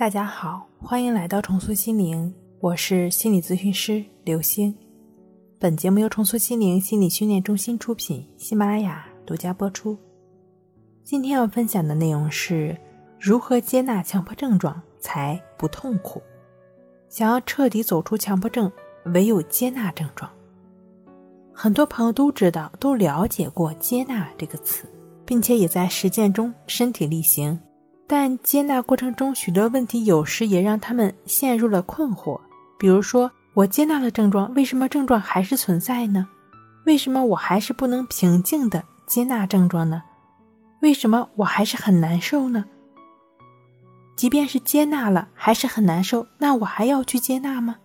大家好，欢迎来到重塑心灵，我是心理咨询师刘星。本节目由重塑心灵心理训练中心出品，喜马拉雅独家播出。今天要分享的内容是如何接纳强迫症状才不痛苦。想要彻底走出强迫症，唯有接纳症状。很多朋友都知道，都了解过“接纳”这个词，并且也在实践中身体力行。但接纳过程中，许多问题有时也让他们陷入了困惑。比如说，我接纳了症状，为什么症状还是存在呢？为什么我还是不能平静的接纳症状呢？为什么我还是很难受呢？即便是接纳了，还是很难受，那我还要去接纳吗？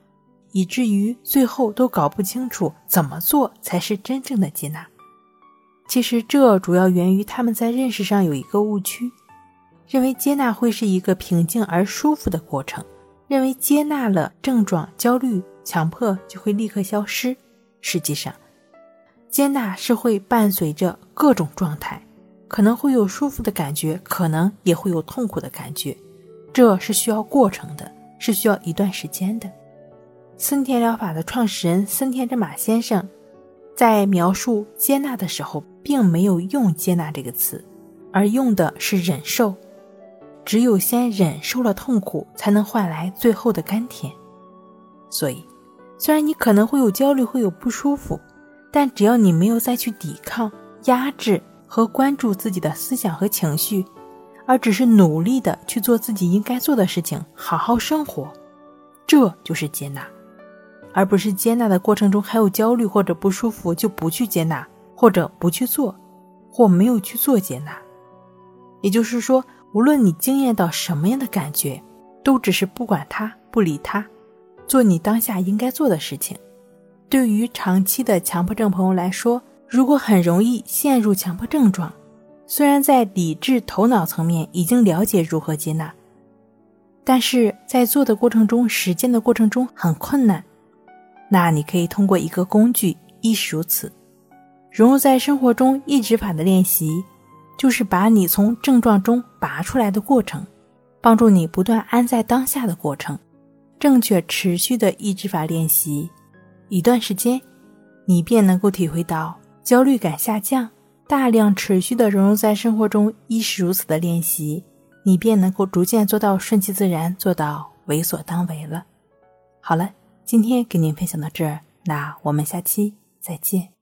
以至于最后都搞不清楚怎么做才是真正的接纳。其实，这主要源于他们在认识上有一个误区。认为接纳会是一个平静而舒服的过程，认为接纳了症状、焦虑、强迫就会立刻消失。实际上，接纳是会伴随着各种状态，可能会有舒服的感觉，可能也会有痛苦的感觉，这是需要过程的，是需要一段时间的。森田疗法的创始人森田真马先生在描述接纳的时候，并没有用“接纳”这个词，而用的是“忍受”。只有先忍受了痛苦，才能换来最后的甘甜。所以，虽然你可能会有焦虑，会有不舒服，但只要你没有再去抵抗、压制和关注自己的思想和情绪，而只是努力的去做自己应该做的事情，好好生活，这就是接纳，而不是接纳的过程中还有焦虑或者不舒服就不去接纳，或者不去做，或没有去做接纳。也就是说。无论你惊艳到什么样的感觉，都只是不管它、不理它，做你当下应该做的事情。对于长期的强迫症朋友来说，如果很容易陷入强迫症状，虽然在理智头脑层面已经了解如何接纳，但是在做的过程中、实践的过程中很困难。那你可以通过一个工具，亦是如此，融入在生活中抑制法的练习。就是把你从症状中拔出来的过程，帮助你不断安在当下的过程。正确持续的意志法练习一段时间，你便能够体会到焦虑感下降。大量持续的融入在生活中，亦是如此的练习，你便能够逐渐做到顺其自然，做到为所当为了。好了，今天给您分享到这儿，那我们下期再见。